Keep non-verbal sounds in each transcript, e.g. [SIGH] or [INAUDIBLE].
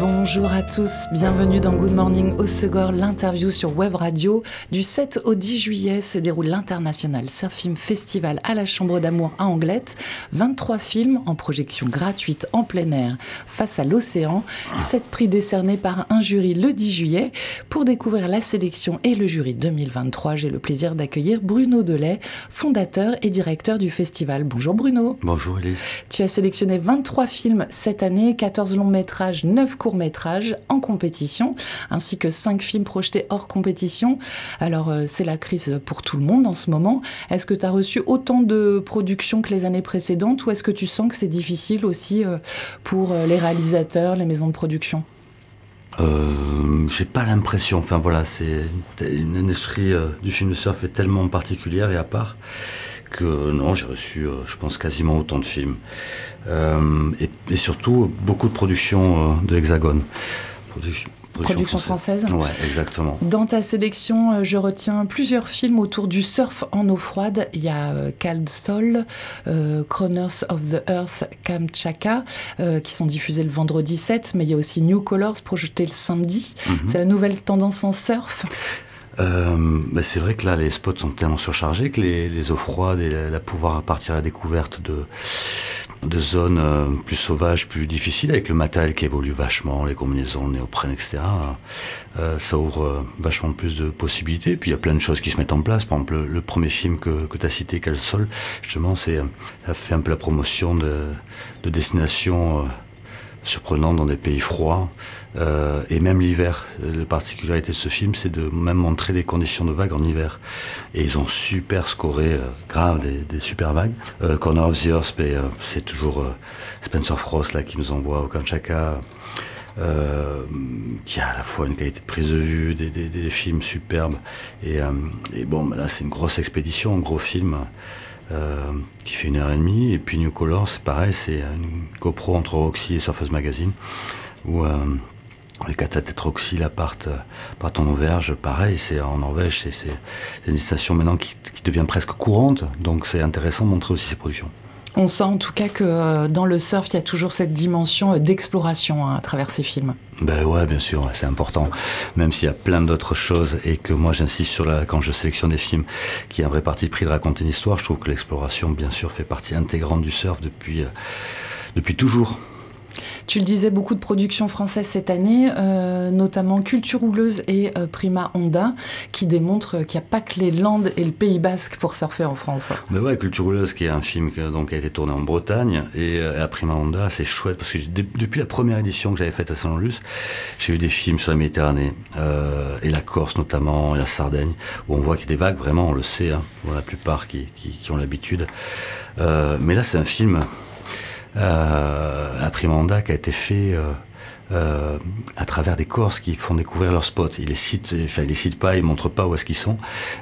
Bonjour à tous, bienvenue dans Good Morning au Segor, l'interview sur Web Radio. Du 7 au 10 juillet se déroule l'International Surf Film Festival à la Chambre d'Amour à Anglette. 23 films en projection gratuite en plein air face à l'océan. 7 prix décernés par un jury le 10 juillet. Pour découvrir la sélection et le jury 2023, j'ai le plaisir d'accueillir Bruno Delay, fondateur et directeur du festival. Bonjour Bruno. Bonjour Elise. Tu as sélectionné 23 films cette année, 14 longs métrages, 9 courts métrages en compétition, ainsi que cinq films projetés hors compétition. Alors, euh, c'est la crise pour tout le monde en ce moment. Est-ce que tu as reçu autant de productions que les années précédentes ou est-ce que tu sens que c'est difficile aussi euh, pour euh, les réalisateurs, les maisons de production? Euh, j'ai pas l'impression. Enfin voilà, c'est une industrie du film de surf est tellement particulière et à part que non, j'ai reçu, je pense, quasiment autant de films. Euh, et, surtout beaucoup de productions euh, de l'Hexagone. Production, française. Ouais, exactement. Dans ta sélection, euh, je retiens plusieurs films autour du surf en eau froide. Il y a Cald Sol, euh, of the Earth, Kamchaka, qui sont diffusés le vendredi 7, mais il y a aussi New Colors projeté le samedi. Mhm. C'est la nouvelle tendance en surf. Bah c'est vrai que là, les spots sont tellement surchargés que les, les eaux froides et la, la pouvoir partir à la découverte de de zones euh, plus sauvages, plus difficiles, avec le matériel qui évolue vachement, les combinaisons, le néoprène, etc. Euh, ça ouvre euh, vachement plus de possibilités. Puis il y a plein de choses qui se mettent en place. Par exemple, le, premier film que, que tu as cité, Quel Sol, justement, c'est, ça fait un peu la promotion de, de destinations surprenantes dans des pays froids. Euh, et même l'hiver. La particularité de ce film, c'est de même montrer les conditions de vagues en hiver. Et ils ont super scoré, euh, grave, des, super vagues. Euh, Corner of the Earth, euh, c'est toujours Spencer Frost là, qui nous envoie au Kanchaka. qui a à la fois une qualité de prise de vue, des, des, des films superbes. Et, et bon, bah là, c'est une grosse expédition, un gros film. qui fait une heure et demie. Et puis New Color, c'est pareil, c'est une GoPro entre Roxy et Surface Magazine, où les catatétroxy là partent, partent en auverge, pareil, c'est en Norvège, c'est une station maintenant qui, devient presque courante, donc c'est intéressant de montrer aussi ces productions. On sent en tout cas que euh, dans le surf, il y a toujours cette dimension euh, d'exploration hein, à travers ces films. Ben ouais, bien sûr, c'est important. Même s'il y a plein d'autres choses et que moi j'insiste sur la, quand je sélectionne des films, qui a un vrai parti pris de raconter une histoire, je trouve que l'exploration, bien sûr, fait partie intégrante du surf depuis, euh, depuis toujours. Tu le disais, beaucoup de productions françaises cette année, euh, notamment Culture Houleuse et euh, Prima Honda, qui démontrent qu'il n'y a pas que les Landes et le Pays Basque pour surfer en France. Mais ouais, Culture Houleuse, qui est un film qui donc, a été tourné en Bretagne, et euh, à Prima Honda, c'est chouette, parce que depuis la première édition que j'avais faite à Saint-Lus, j'ai eu des films sur la Méditerranée, et la Corse notamment, et la Sardaigne, où on voit qu'il y a des vagues, vraiment, on le sait, hein, pour la plupart qui ont l'habitude. mais là, c'est un film euh, un Primanda qui a été fait euh, euh, à travers des Corses qui font découvrir leurs spots. Ils les citent, enfin ils les citent pas, ils montrent pas où est-ce qu'ils sont,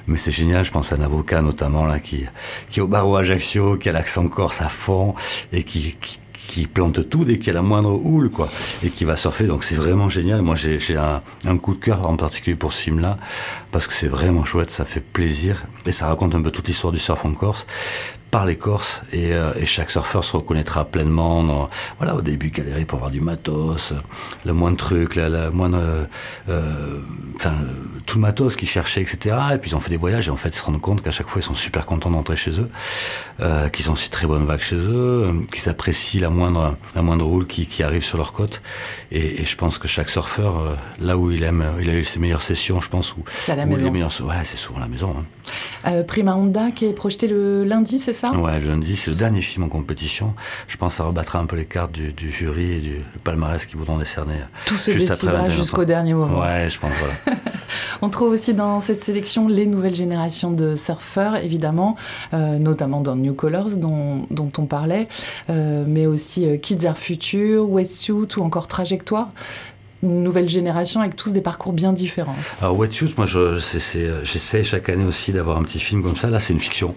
mais c'est génial. Je pense à un avocat notamment là qui qui est au barreau Ajaccio, qui a l'accent corse à fond et qui, qui qui plante tout dès qu'il y a la moindre houle, quoi, et qui va surfer. Donc c'est vraiment génial. Moi, j'ai un, un, coup de cœur en particulier pour ce film-là, parce que c'est vraiment chouette, ça fait plaisir, et ça raconte un peu toute l'histoire du surf en Corse par les Corses et, euh, et, chaque surfeur se reconnaîtra pleinement dans, voilà au début galérer pour avoir du matos le moindre truc la, la moindre euh, euh enfin tout le matos qu'ils cherchaient etc et puis ils ont fait des voyages et en fait ils se rendent compte qu'à chaque fois ils sont super contents d'entrer chez eux euh, qu'ils ont aussi très bonnes vagues chez eux qu'ils apprécient la moindre la moindre roule qui, qui arrive sur leur côte. Et, et, je pense que chaque surfeur là où il aime il a eu ses meilleures sessions je pense où c'est à la maison. ouais c'est souvent la maison hein. Prima Honda qui est projeté le lundi c'est ça? Ouais, lundi, c'est le dernier film en compétition. Je pense que ça rebattra un peu les cartes du, du jury et du palmarès qui voudront décerner. Tout se décidera jusqu'au dernier moment. Ouais, je pense, voilà. [LAUGHS] on trouve aussi dans cette sélection les nouvelles générations de surfeurs, évidemment, euh, notamment dans New Colors, dont, dont on parlait, euh, mais aussi euh, Kids Air Future, Wetsuit ou encore Trajectoire une nouvelle génération avec tous des parcours bien différents. Alors Wetsuit, moi j'essaie chaque année aussi d'avoir un petit film comme ça. Là, c'est une fiction.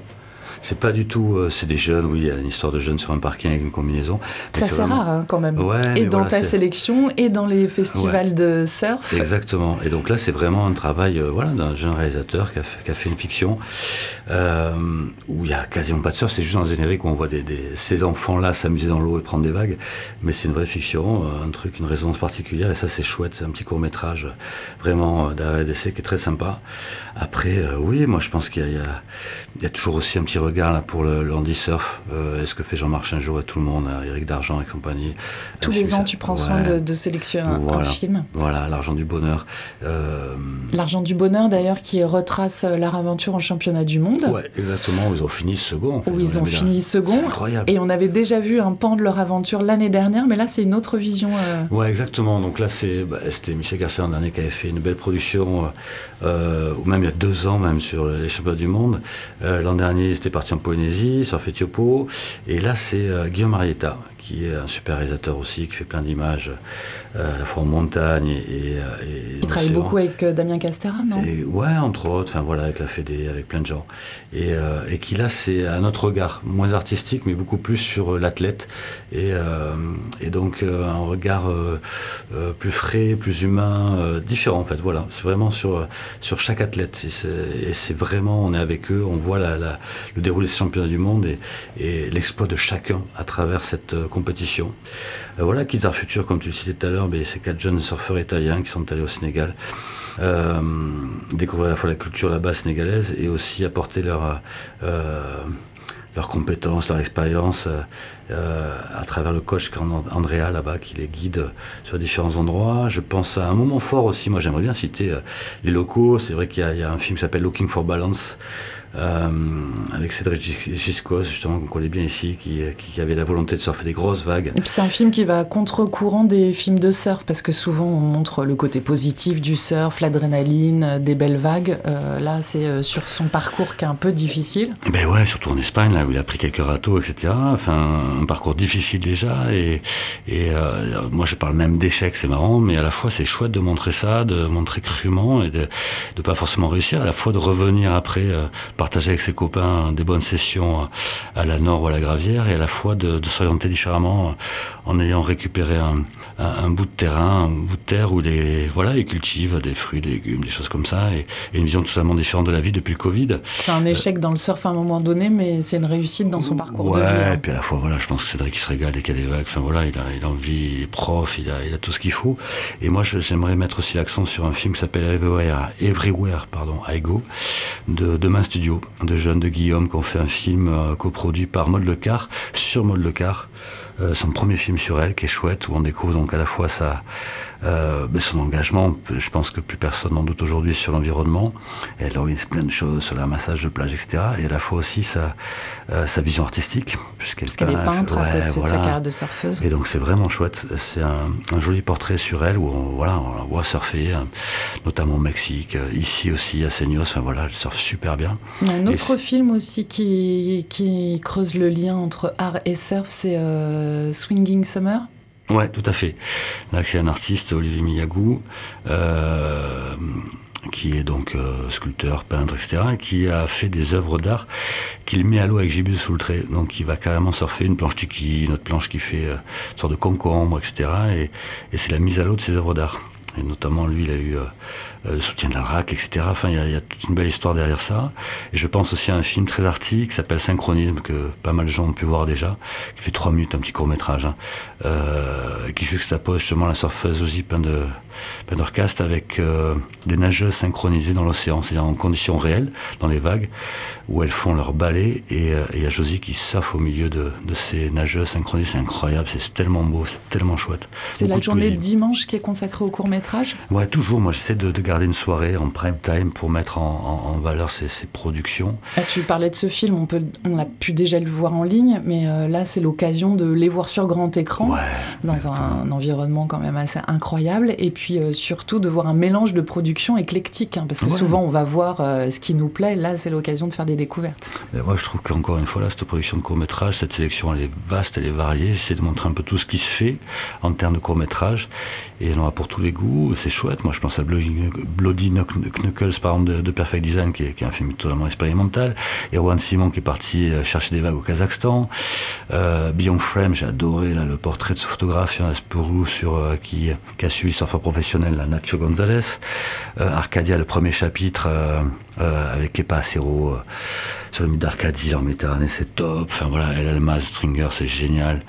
C'est pas du tout. Euh, c'est des jeunes, oui, il y a une histoire de jeunes sur un parking avec une combinaison. Ça c'est rare hein, quand même. et dans ta sélection et dans les festivals de surf. Exactement. Et donc là, c'est vraiment un travail euh, voilà, d'un jeune réalisateur qui a, fait, qui a fait une fiction euh, où il y a quasiment pas de surf. C'est juste dans le générique où on voit des, ces enfants-là s'amuser dans l'eau et prendre des vagues. Mais c'est une vraie fiction, un truc, une résonance particulière. Et ça, c'est chouette. C'est un petit court métrage vraiment d'arrêt d'essai qui est très sympa. Après, oui, moi je pense qu'il y, y, a toujours aussi un petit regard là, pour le, le surf. Euh, est-ce que fait Jean-Marc un jour à tout le monde, à Eric Dargent et compagnie Tous les ans, tu prends soin de, sélectionner un, film. Voilà, l'argent du bonheur. Euh, l'argent du bonheur, d'ailleurs, qui retrace euh, leur aventure en championnat du monde. Ouais, exactement. Ils ont fini second. Où ils ont fini second. incroyable. Et on avait déjà vu un pan de leur aventure l'année dernière, mais là, c'est une autre vision. Ouais, exactement. Donc là, bah, c'était Michel Garcia l'an dernier qui avait fait une belle production, ou même il y a deux ans, même sur les championnats du monde. l'an dernier, c'était parti en Polynésie, sur Fétiopo. Et là, c'est euh, Guillaume Marietta, qui est un super réalisateur aussi, qui fait plein d'images, euh, à la fois en montagne et. et Il travaille beaucoup avec euh, Damien Castera, non? Et, Ouais, entre autres, enfin voilà, avec la Fédé, avec plein de gens. Et, et qui là, c'est un autre regard, moins artistique, mais beaucoup plus sur l'athlète. Et, et donc, un regard plus frais, plus humain, différent en fait, voilà. C'est vraiment sur, sur chaque athlète. Et c'est vraiment, on est avec eux, on voit la, le déroulé des championnats du monde et, et l'exploit de chacun à travers cette euh, compétition. Euh, voilà, Kids Art Future, comme tu le citais tout à l'heure, ces quatre jeunes surfeurs italiens qui sont allés au Sénégal, euh, découvrir à la fois la culture là-bas sénégalaise et aussi apporter leur leurs compétences, leur expérience à travers le coach Andrea là-bas qui les guide sur différents endroits. Je pense à un moment fort aussi, moi j'aimerais bien citer les locaux. C'est vrai qu'il y, y, a un film qui s'appelle Looking for Balance euh, avec Cédric Giscos, justement, qu'on connaît bien ici, qui, qui, avait la volonté de surfer des grosses vagues. Et puis c'est un film qui va à contre-courant des films de surf, parce que souvent on montre le côté positif du surf, l'adrénaline, des belles vagues. Euh, là, c'est euh, sur son parcours qui est un peu difficile. Ben ouais, surtout en Espagne, là où il a pris quelques râteaux, etc. Enfin, un parcours difficile déjà. Et, et euh, moi, je parle même d'échec, c'est marrant, mais à la fois c'est chouette de montrer ça, de montrer crûment et de ne pas forcément réussir, à la fois de revenir après partager avec ses copains des bonnes sessions à la Nord ou à la Gravière et à la fois de, de s'orienter différemment en ayant récupéré un, un, bout de terrain, un bout de terre où les voilà, ils cultivent des fruits, des légumes, des choses comme ça, et, une vision totalement différente de la vie depuis le Covid. C'est un échec dans le surf à un moment donné, mais c'est une réussite dans son parcours de vie. Ouais, et puis à la fois, voilà, je pense que Cédric se régale dès qu'il a des vagues. Enfin voilà, il a, il a envie, il est prof, il a, il a tout ce qu'il faut. Et moi, j'aimerais mettre aussi l'accent sur un film qui s'appelle Everywhere, Everywhere, pardon, I Go, de Demain Studio, de jeunes de Guillaume, qui ont fait un film euh, coproduit par Maud Lecar, sur Maud Lecar. Euh, son premier film sur elle, qui est chouette, où on découvre donc à la fois sa, euh, ben, son engagement, je pense que plus personne n'en doute aujourd'hui sur l'environnement. Elle organise plein de choses sur le ramassage de plage, etc. Et à la fois aussi sa, euh, sa vision artistique. Puisqu'elle est peintre à côté de sa carrière de surfeuse. Et donc c'est vraiment chouette. C'est un, un, joli portrait sur elle où on, voilà, on la voit surfer, hein, notamment au Mexique, ici aussi à Seignos. Enfin voilà, elle surfe super bien. Il y a un autre film aussi qui, qui creuse le lien entre art et surf, c'est euh, Swinging Summer. Ouais, tout à fait. Là, c'est un artiste, Olivier Miyagou, euh, qui est donc euh, sculpteur, peintre, etc., qui a fait des œuvres d'art qu'il met à l'eau avec gibus sous le trait. Donc, il va carrément surfer une planche tiki, une autre planche qui fait euh, une sorte de concombre, etc. Et, et c'est la mise à l'eau de ses œuvres d'art. Et notamment, lui, il a eu euh, euh, le soutien de la RAC, etc. Enfin, il y, a, il y, a, toute une belle histoire derrière ça. Et je pense aussi à un film très artistique qui s'appelle Synchronisme, que pas mal de gens ont pu voir déjà, qui fait trois minutes, un petit court-métrage, hein, euh, qui juxtapose justement la aussi plein de Pendercast avec euh, des nageuses synchronisées dans l'océan, c'est-à-dire en conditions réelles, dans les vagues, où elles font leur balai, et il y a Josie qui surfe au milieu de, de ces nageuses synchronisées. C'est incroyable, c'est tellement beau, c'est tellement chouette. C'est la journée de dimanche qui est consacrée au court-métrage Ouais, toujours. Moi, j'essaie de, de, garder une soirée en prime time pour mettre en, en, en valeur ces, ces productions. Ah, tu parlais de ce film, on, peut, on a pu déjà le voir en ligne, mais euh, là, c'est l'occasion de les voir sur grand écran, ouais, dans un, un, environnement quand même assez incroyable. Et puis, euh, surtout de voir un mélange de production éclectique, hein, parce que ouais. souvent on va voir euh, ce qui nous plaît, là c'est l'occasion de faire des découvertes. Mais moi je trouve qu'encore une fois là, cette production de court-métrage, cette sélection elle est vaste, elle est variée, j'essaie de montrer un peu tout ce qui se fait en termes de court-métrage, et il y en aura pour tous les goûts, c'est chouette. Moi, je pense à Bloody Knuckles, par exemple, de, Perfect Design, qui est, un film totalement expérimental. Erwan Simon, qui est parti euh, chercher des vagues au Kazakhstan. Euh, Beyond Frame, j'ai adoré là, le portrait de ce photographe, Yann Asperou, sur, euh, qui, a suivi le surfeur professionnel, la Nacho Gonzalez. Arcadia, le premier chapitre, avec Kepa Acero, sur le mythe d'Arcadie en Méditerranée, c'est top. Enfin voilà, Elma Stringer, c'est génial.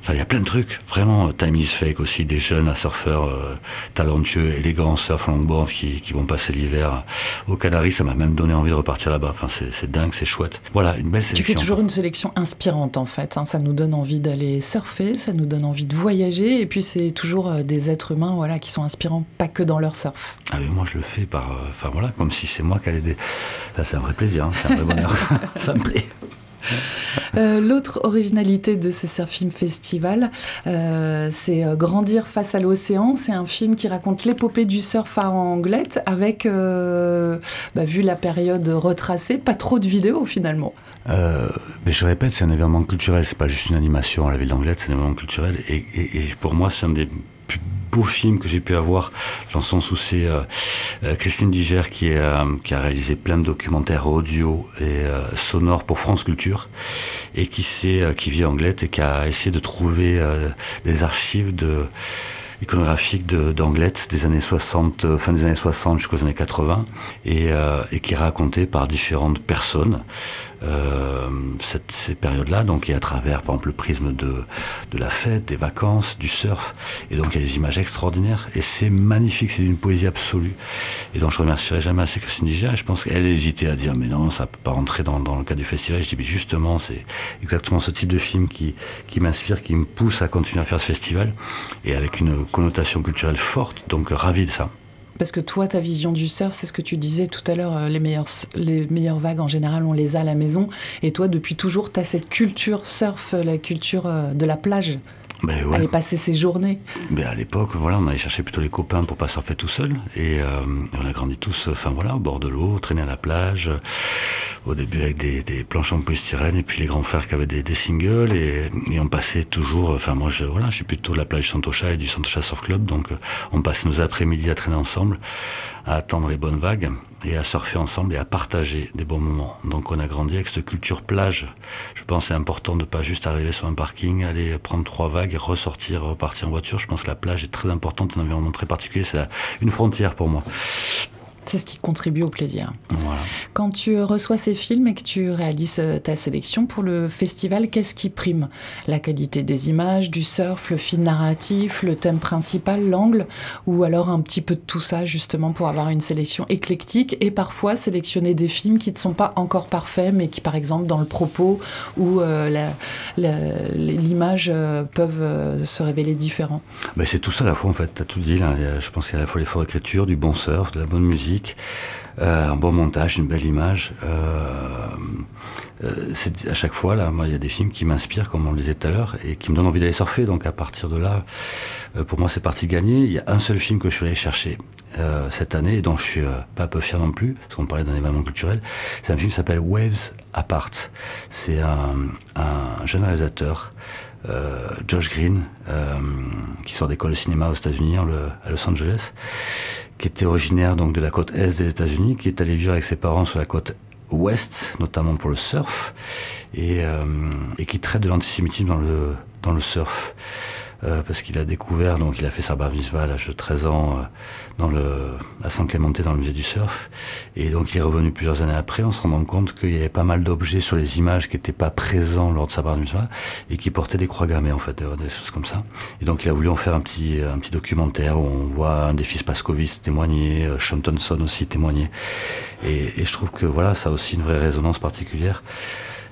Enfin, il y a plein de trucs. Vraiment, Time is Fake aussi, des jeunes surfeurs euh, talentueux, élégants, surf longboard qui, qui vont passer l'hiver aux Canaries. Ça m'a même donné envie de repartir là-bas. Enfin, c'est dingue, c'est chouette. Voilà, une belle sélection. Tu fais toujours une sélection inspirante en fait. Hein. Ça nous donne envie d'aller surfer, ça nous donne envie de voyager. Et puis, c'est toujours euh, des êtres humains voilà, qui sont inspirants, pas que dans leur surf. Ah, mais moi, je le fais par. Euh, enfin, voilà, comme si c'est moi qui allais des. c'est un vrai plaisir, hein. c'est un vrai bonheur. [LAUGHS] [LAUGHS] ça me plaît. Euh, l'autre originalité de ce Surf Film Festival, euh, c'est euh, Grandir face à l'océan. C'est un film qui raconte l'épopée du surf à Anglette avec, bah, vu la période retracée, pas trop de vidéos finalement. mais je répète, c'est un événement culturel, c'est pas juste une animation à la ville d'Anglette, c'est un événement culturel. Et, et pour moi, c'est un des plus beau film que j'ai pu avoir, dans le sens où c'est euh, euh, Christine Diger qui, est, euh, qui a réalisé plein de documentaires audio et sonores pour France Culture et qui, sait, qui vit Anglette et qui a essayé de trouver des archives de iconographique d'Anglette des années 60, fin des années 60 jusqu'aux années 80, et, et, qui est raconté par différentes personnes euh, ces périodes-là, donc et à travers par exemple le prisme de, la fête, des vacances, du surf, et donc il y a des images extraordinaires, et c'est magnifique, c'est d'une poésie absolue, et donc je remercierai jamais assez Christine Diger, et je pense qu'elle hésitait à dire mais non, ça peut pas rentrer dans, le cadre du festival, je dis mais justement c'est exactement ce type de film qui m'inspire, qui me pousse à continuer à faire ce festival, et avec une connotation culturelle forte, donc ravi de ça. Parce que toi, ta vision du surf, c'est ce que tu disais tout à l'heure, euh, les meilleures, les meilleures vagues, en général, on les a à la maison. Et toi, depuis toujours, tu as cette culture surf, la culture euh, de la plage. Ben Aller passer ses journées. Ben à l'époque, voilà, on allait chercher plutôt les copains pour pas surfer tout seul. Et euh, on a grandi tous, enfin voilà, au bord de l'eau, traîner à la plage. Au début avec des, des planches en polystyrène et puis les grands frères qui avaient des, des singles et, et, on passait toujours. Enfin moi, je, voilà, je suis plutôt de la plage Santosha et du Santosha Surf Club, donc on passait nos après-midi à traîner ensemble, à attendre les bonnes vagues et à surfer ensemble et à partager des bons moments. Donc on a grandi avec cette culture plage. Je pense c'est important de pas juste arriver sur un parking, aller prendre trois vagues et ressortir, repartir en voiture. Je pense que la plage est très importante, un environnement très particulier. C'est une frontière pour moi. C'est ce qui contribue au plaisir. Quand tu reçois ces films et que tu réalises euh, ta sélection pour le festival, qu'est-ce qui prime? La qualité des images, du surf, le fil narratif, le thème principal, l'angle? Ou alors un petit peu de tout ça justement pour avoir une sélection éclectique et parfois sélectionner des films qui ne sont pas encore parfaits mais qui par exemple dans le propos ou euh, l'image euh, peuvent se révéler différents? Ben C'est tout ça à la fois en fait, tu as tout dit là. Je pense qu'il y a à la fois l'effort d'écriture, du bon surf, de la bonne musique euh, un bon montage, une belle image. Euh, euh, à chaque fois là, moi il y a des films qui m'inspirent, comme on le disait tout à l'heure, et qui me donnent envie d'aller surfer. Donc à partir de là, pour moi c'est parti gagné. Il y a un seul film que je suis allé chercher cette année, et dont je suis pas peu fier non plus, parce qu'on parlait d'un événement culturel. C'est un film qui s'appelle Waves Apart. C'est un, un, jeune réalisateur. Josh Green, qui sort d'école de cinéma aux États-Unis, à Los Angeles, qui était originaire donc de la côte est des États-Unis, qui est allé vivre avec ses parents sur la côte ouest, notamment pour le surf, et, euh, et qui traite de l'antisémitisme dans le, dans le surf. Euh, parce qu'il a découvert, donc il a fait sa bar mitzvah à l'âge de 13 ans euh, dans le, à Saint-Clémenté dans le musée du surf. Et donc il est revenu plusieurs années après en se rendant compte qu'il y avait pas mal d'objets sur les images qui n'étaient pas présents lors de sa bar mitzvah et qui portaient des croix gammées en fait, des choses comme ça. Et donc il a voulu en faire un petit, un petit documentaire où on voit un des fils Pascovis témoigner, euh, Sean Thompson aussi témoigner. Et, et je trouve que voilà, ça a aussi une vraie résonance particulière.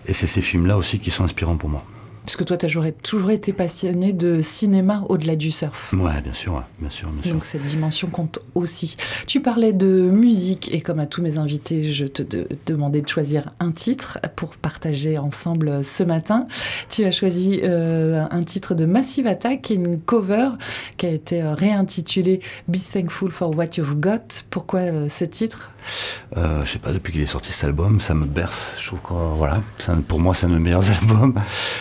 Et c'est ces films-là aussi qui sont inspirants pour moi. Parce que toi, tu as toujours été passionné de cinéma au-delà du surf. Ouais, bien sûr, bien sûr, bien sûr. Donc cette dimension compte aussi. Tu parlais de musique et comme à tous mes invités, je te demandais de choisir un titre pour partager ensemble ce matin. Tu as choisi euh, un titre de Massive Attack, une cover qui a été euh, réintitulée Be Thankful for What You've Got. Pourquoi euh, ce titre? Euh, je sais pas, depuis qu'il est sorti cet album, ça me berce. Je trouve que, voilà, pour moi, c'est un de mes meilleurs [LAUGHS] albums.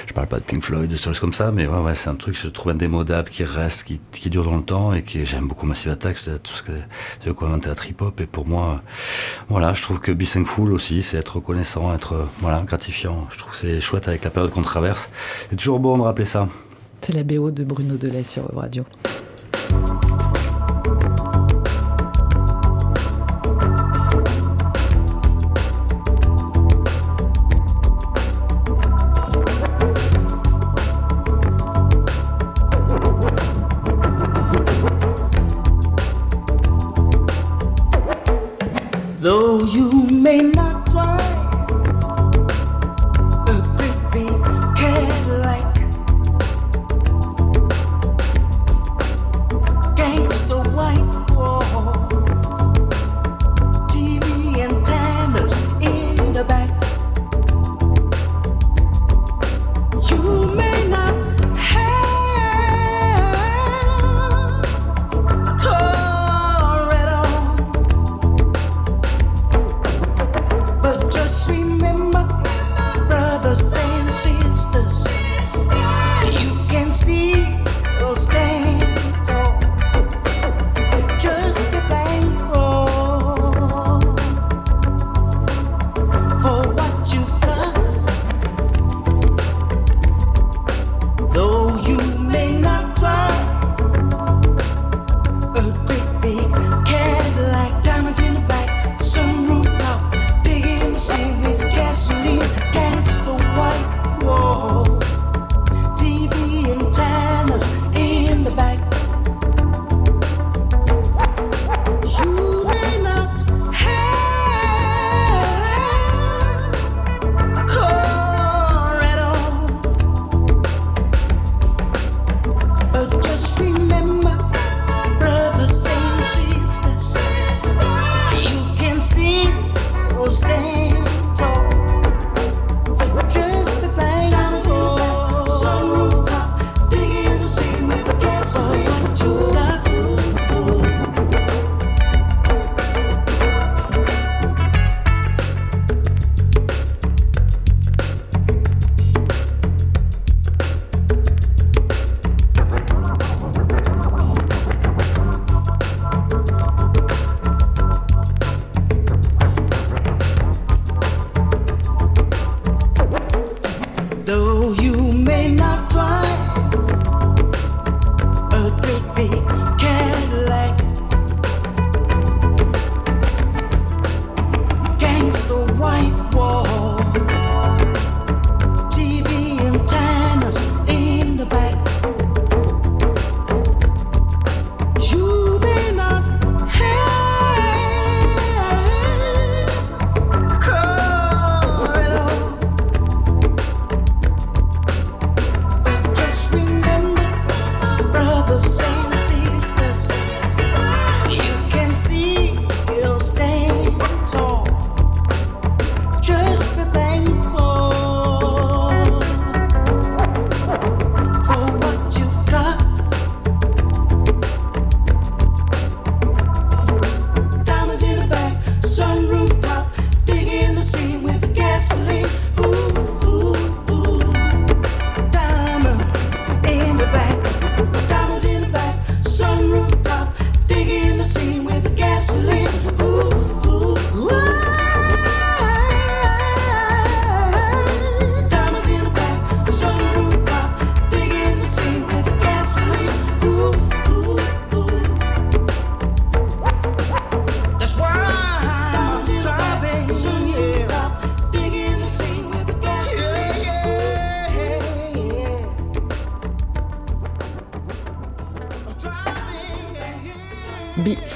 Je parle de Pink Floyd, de choses comme ça, mais ouais, ouais c'est un truc que je trouve indémodable, qui reste, qui, qui dure dans le temps, et qui j'aime beaucoup Massive Attack, c'est tout ce que c'est quoi inventer la trip-hop, et pour moi, voilà, je trouve que Be Thankful aussi, c'est être reconnaissant, être, voilà, gratifiant. Je trouve que c'est chouette avec la période qu'on traverse. C'est toujours bon de rappeler ça. C'est la BO de Bruno Delay sur Radio.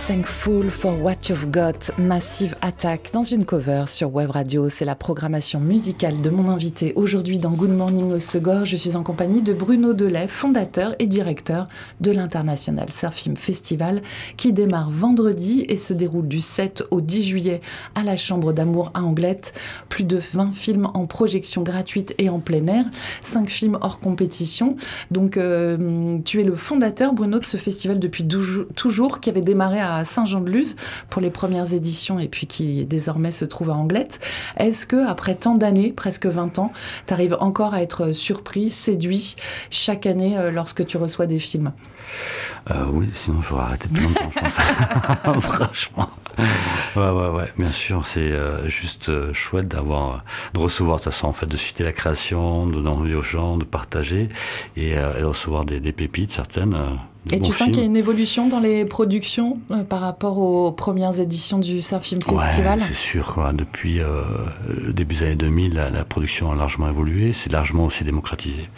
For What You've Got, Massive Attack, dans une cover sur Web Radio. C'est la programmation musicale de mon invité aujourd'hui dans Good Morning au Segor. Je suis en compagnie de Bruno Delay, fondateur et directeur de l'International Surf Film Festival, qui démarre vendredi et se déroule du 7 au 10 juillet à la Chambre d'amour à Anglette. Plus de 20 films en projection gratuite et en plein air, 5 films hors compétition. Donc, euh, tu es le fondateur, Bruno, de ce festival depuis toujours, qui avait démarré à Saint-Jean-de-Luz pour les premières éditions et puis qui désormais se trouve à Anglette. Est-ce que après tant d'années, presque 20 ans, tu arrives encore à être surpris, séduit chaque année euh, lorsque tu reçois des films? Euh, Oui, sinon j'aurais arrêté de longtemps, je pense. [LAUGHS] [LAUGHS] Franchement. Ouais, ouais, ouais. Bien sûr, c'est euh, juste chouette d'avoir, de recevoir de toute façon, en fait, de citer la création, de donner envie aux gens, de partager et, de recevoir des, des pépites certaines et tu sens qu'il y a une évolution dans les productions euh, par rapport aux premières éditions du Surf Film Festival C'est sûr, quoi. depuis euh, le début des années 2000, la, production a largement évolué, c'est largement aussi démocratisé.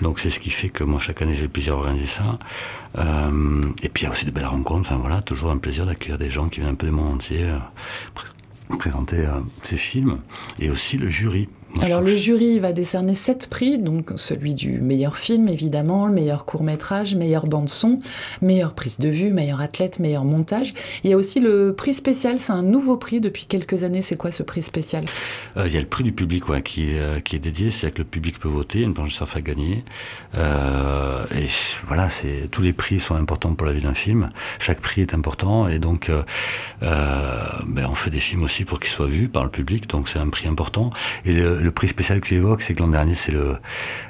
Donc c'est ce qui fait que moi, chaque année, j'ai le plaisir d'organiser ça. Euh, et puis il y a aussi de belles rencontres, enfin voilà, toujours un plaisir d'accueillir des gens qui viennent un peu du monde entier, présenter ces films, et aussi le jury. Alors le jury va décerner sept prix, donc celui du meilleur film évidemment, le meilleur court métrage, meilleure bande son, meilleure prise de vue, meilleur athlète, meilleur montage. Il y a aussi le prix spécial, c'est un nouveau prix depuis quelques années. C'est quoi ce prix spécial? Euh, Il y a le prix du public qui, est, euh, qui est dédié, c'est que le public peut voter, une planche de surf à gagner. Euh, et voilà, c'est tous les prix sont importants pour la vie d'un film. Chaque prix est important et donc ben, on fait des films aussi pour qu'ils soient vus par le public, donc c'est un prix important. Et le prix spécial que tu évoques, c'est que l'an dernier, c'est le.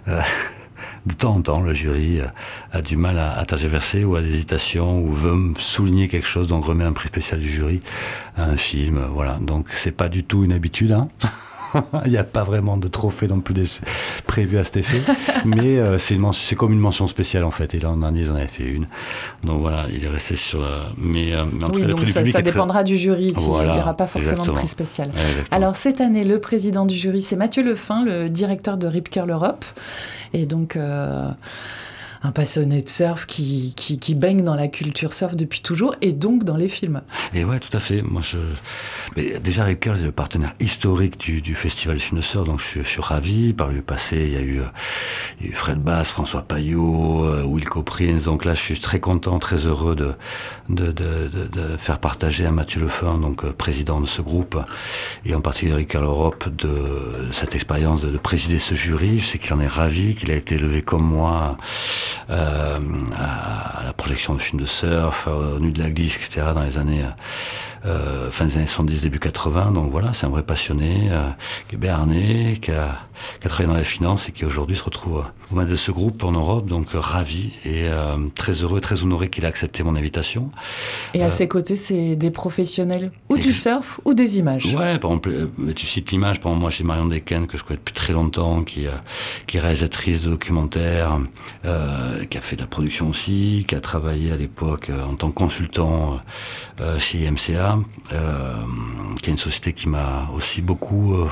Euh, [LAUGHS] de temps en temps, le jury euh, a du mal à, à tergiverser ou à des hésitations ou veut souligner quelque chose, donc remet un prix spécial du jury à un film. Voilà. Donc c'est pas du tout une habitude. Hein [LAUGHS] [LAUGHS] Il n'y a pas vraiment de trophée non plus prévu à cet effet. [LAUGHS] mais euh, c'est comme une mention spéciale en fait. Et l'an dernier, ils en avaient fait une. Donc voilà, il est resté sur. mais, euh, en oui, donc ça, dépendra du jury. il n'y aura pas forcément de prix spécial. Alors cette année, le président du jury, c'est Mathieu Lefin, le directeur de Rip Curl Europe. Et donc. Euh, un passionné de surf qui, qui, baigne dans la culture surf depuis toujours et donc dans les films. Et ouais, tout à fait. Moi, je... Mais déjà, Rip Curl est le partenaire historique du, du festival du film de surf, donc je, suis ravi. Par le passé, il y a eu, Fred Bass, François Payot, euh, Wilco Prince. Donc là, je suis très content, très heureux de, de, de, de, faire partager à Mathieu Lefin, donc euh, président de ce groupe, et en particulier Rip Curl Europe, de cette expérience de, présider ce jury. Je sais qu'il en est ravi, qu'il a été élevé comme moi à la projection de films de surf, au nu de la glisse, etc. dans les années euh, fin des années 70, début 80. Donc voilà, c'est un vrai passionné euh, qui est béarnais, qui a, qui a, travaillé dans la finance et qui aujourd'hui se retrouve au sein de ce groupe en Europe. Donc euh, ravi et euh, très heureux, très honoré qu'il a accepté mon invitation. Et à ses côtés, c'est des professionnels ou du surf ou des images. Ouais, par exemple, tu cites l'image. Par exemple, moi, j'ai Marion Deken que je connais depuis très longtemps, qui, qui est réalisatrice de documentaires, qui a fait de la production aussi, qui a travaillé à l'époque en tant que consultant chez IMCA euh, qui est une société qui m'a aussi beaucoup euh,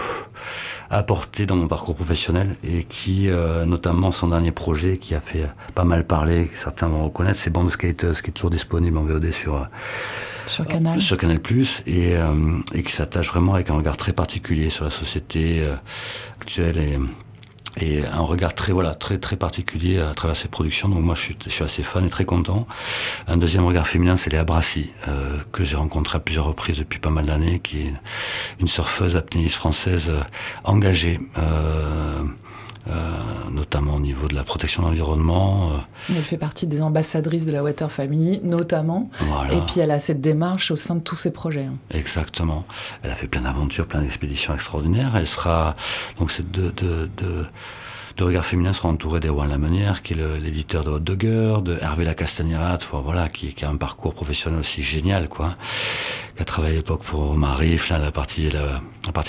apporté dans mon parcours professionnel et qui, euh, notamment son dernier projet, qui a fait pas mal parler, certains vont reconnaître, c'est Band Skaters, qui est toujours disponible en VOD sur sur Canal, sur Canal Plus, et, et qui s'attache vraiment avec un regard très particulier sur la société actuelle et et un regard très voilà très très particulier à travers ses productions. Donc moi je suis, assez fan et très content. Un deuxième regard féminin, c'est Léa Brassi euh, que j'ai rencontré à plusieurs reprises depuis pas mal d'années, qui est une surfeuse apnéiste française euh, engagée. Euh, notamment au niveau de la protection de l'environnement. Euh. Elle fait partie des ambassadrices de la Water Family, notamment. Et puis elle a cette démarche au sein de tous ses projets. Hein. Exactement. Elle a fait plein d'aventures, plein d'expéditions extraordinaires. Elle sera donc c'est de, de, de de Regard Féminin sera entouré d'Erwan Lamenière, qui est l'éditeur de Hot Dogger, de Hervé Lacastagnera, voilà, qui, a un parcours professionnel aussi génial, quoi, qui a travaillé à l'époque pour Marif, là, la partie,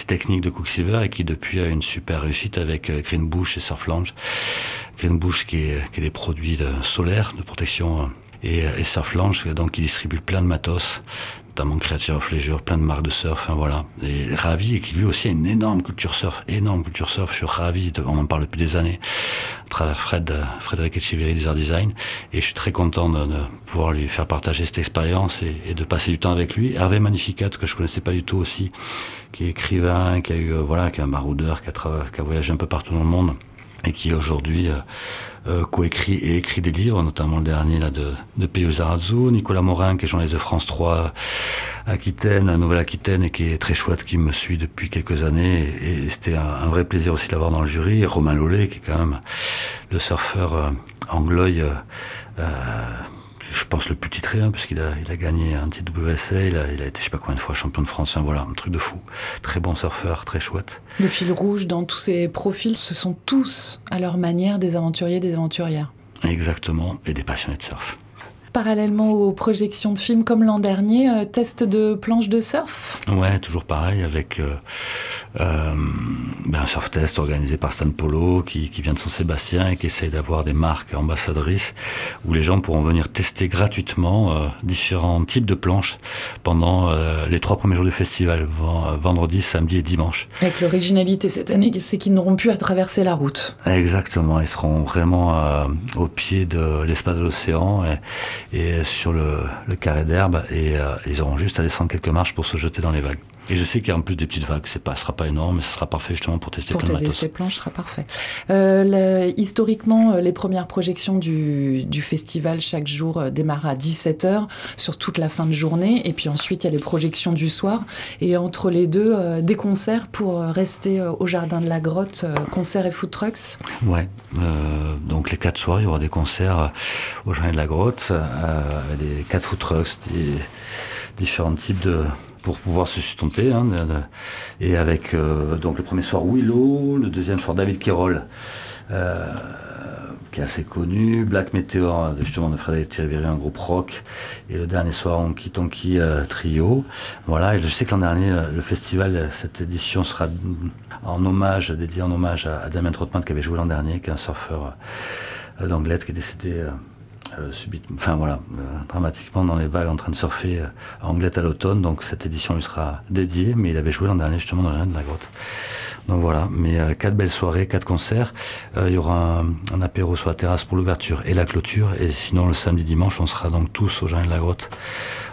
technique de Quicksilver, et qui depuis a une super réussite avec euh, Green Bush et Surf Lounge. Green Bush qui est, des produits solaires de protection euh, et, et Surf Lounge, donc qui distribue plein de matos, notamment Creature Leisure, plein de marques de surf, enfin, voilà. Et ravi, et qui lui aussi a une énorme culture surf, énorme culture surf, je suis ravi, on en parle depuis des années, à travers Fred, Frédéric Echeverry des Art Design, et je suis très content de, pouvoir lui faire partager cette expérience et, de passer du temps avec lui. Hervé Magnificat, que je connaissais pas du tout aussi, qui est écrivain, qui a eu, euh, voilà, qui est un baroudeur, qui a, qui a voyagé un peu partout dans le monde, et qui aujourd'hui euh, euh, coécrit et écrit des livres, notamment le dernier là de, de. Zarazzo, Nicolas Morin qui est journaliste de France 3 Aquitaine, Nouvelle-Aquitaine et qui est très chouette, qui me suit depuis quelques années et, c'était un, vrai plaisir aussi de l'avoir dans le jury, Romain Lollet qui est quand même le surfeur euh, angloï euh, je pense le plus titré, hein, puisqu'il a, il a gagné un titre WSA, il a, il a été je sais pas combien de fois champion de France, enfin, voilà, un truc de fou. Très bon surfeur, très chouette. Le fil rouge dans tous ces profils, ce sont tous, à leur manière, des aventuriers, des aventurières. Exactement, et des passionnés de surf. Parallèlement aux projections de films comme l'an dernier, euh, test de planche de surf? Ouais, toujours pareil, avec euh, euh, ben, un surf test organisé par Stan Polo, qui, qui vient de Saint-Sébastien et qui essaye d'avoir des marques ambassadrices où les gens pourront venir tester gratuitement différents types de planches pendant les trois premiers jours du festival, ven- vendredi, samedi et dimanche. Avec l'originalité cette année, c'est qu'ils n'auront plus à traverser la route. Exactement, ils seront vraiment au pied de l'espace de l'océan et, et sur le, carré d'herbe et euh, ils auront juste à descendre quelques marches pour se jeter dans les vagues. Et je sais qu'il y a en plus des petites vagues, c'est pas, ce sera pas énorme, mais ça sera parfait justement pour tester Pour plein de matos. tester planches sera parfait. Euh, le- historiquement, euh, les premières projections du, du festival chaque jour euh, démarrent à 17h sur toute la fin de journée. Et puis ensuite, il y a les projections du soir. Et entre les deux, euh, des concerts pour rester au jardin de la grotte, concerts et food trucks. Ouais, donc les quatre soirs, il y aura des concerts au Jardin de la Grotte, des quatre food trucks, des différents types de pour pouvoir se sustenter. Hein, et avec euh, donc le premier soir Willow, le deuxième soir David Kerol, euh, qui est assez connu, Black Meteor justement de Frédéric Thierry, un groupe rock, et le dernier soir Honky Tonky euh, Trio. Voilà, et je sais que l'an dernier, euh, le festival, cette édition sera en hommage, dédié en hommage à, Damien Trotman qui avait joué l'an dernier, qui est un surfeur d'Anglette qui est décédé subitement, enfin voilà, euh, dramatiquement dans les vagues en train de surfer euh, à Anglette à l'automne. Donc cette édition lui sera dédiée, mais il avait joué l'an dernier justement dans jardin de la grotte. Donc voilà, mais euh, quatre belles soirées, quatre concerts. Euh, il y aura un, un apéro sur la terrasse pour l'ouverture et la clôture. Et sinon, le samedi dimanche, on sera donc tous au jardin de la grotte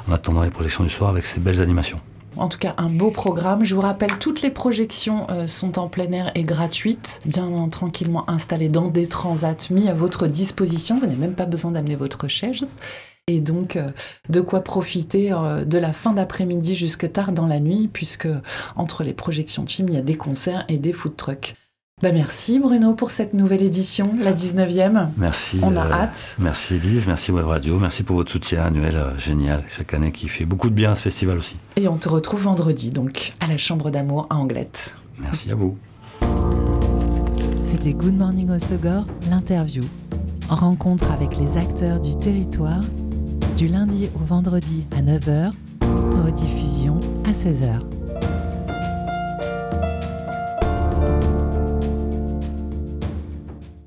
en attendant les projections du soir avec ces belles animations. En tout cas, un beau programme. Je vous rappelle, toutes les projections euh, sont en plein air et gratuites, bien tranquillement installées dans des transats mis à votre disposition. Vous n'avez même pas besoin d'amener votre chaise. Et donc, euh, de quoi profiter euh, de la fin d'après-midi jusque tard dans la nuit, puisque entre les projections de films, il y a des concerts et des food trucks. Bah merci Bruno pour cette nouvelle édition, la 19e. Merci. On a euh, hâte. Merci Elise, merci Web Radio, merci pour votre soutien annuel euh, génial chaque année qui fait beaucoup de bien à ce festival aussi. Et on te retrouve vendredi, donc, à la Chambre d'amour à Anglette. Merci à vous. C'était Good Morning au Segor, l'interview. Rencontre avec les acteurs du territoire, du lundi au vendredi à 9h, rediffusion à 16h.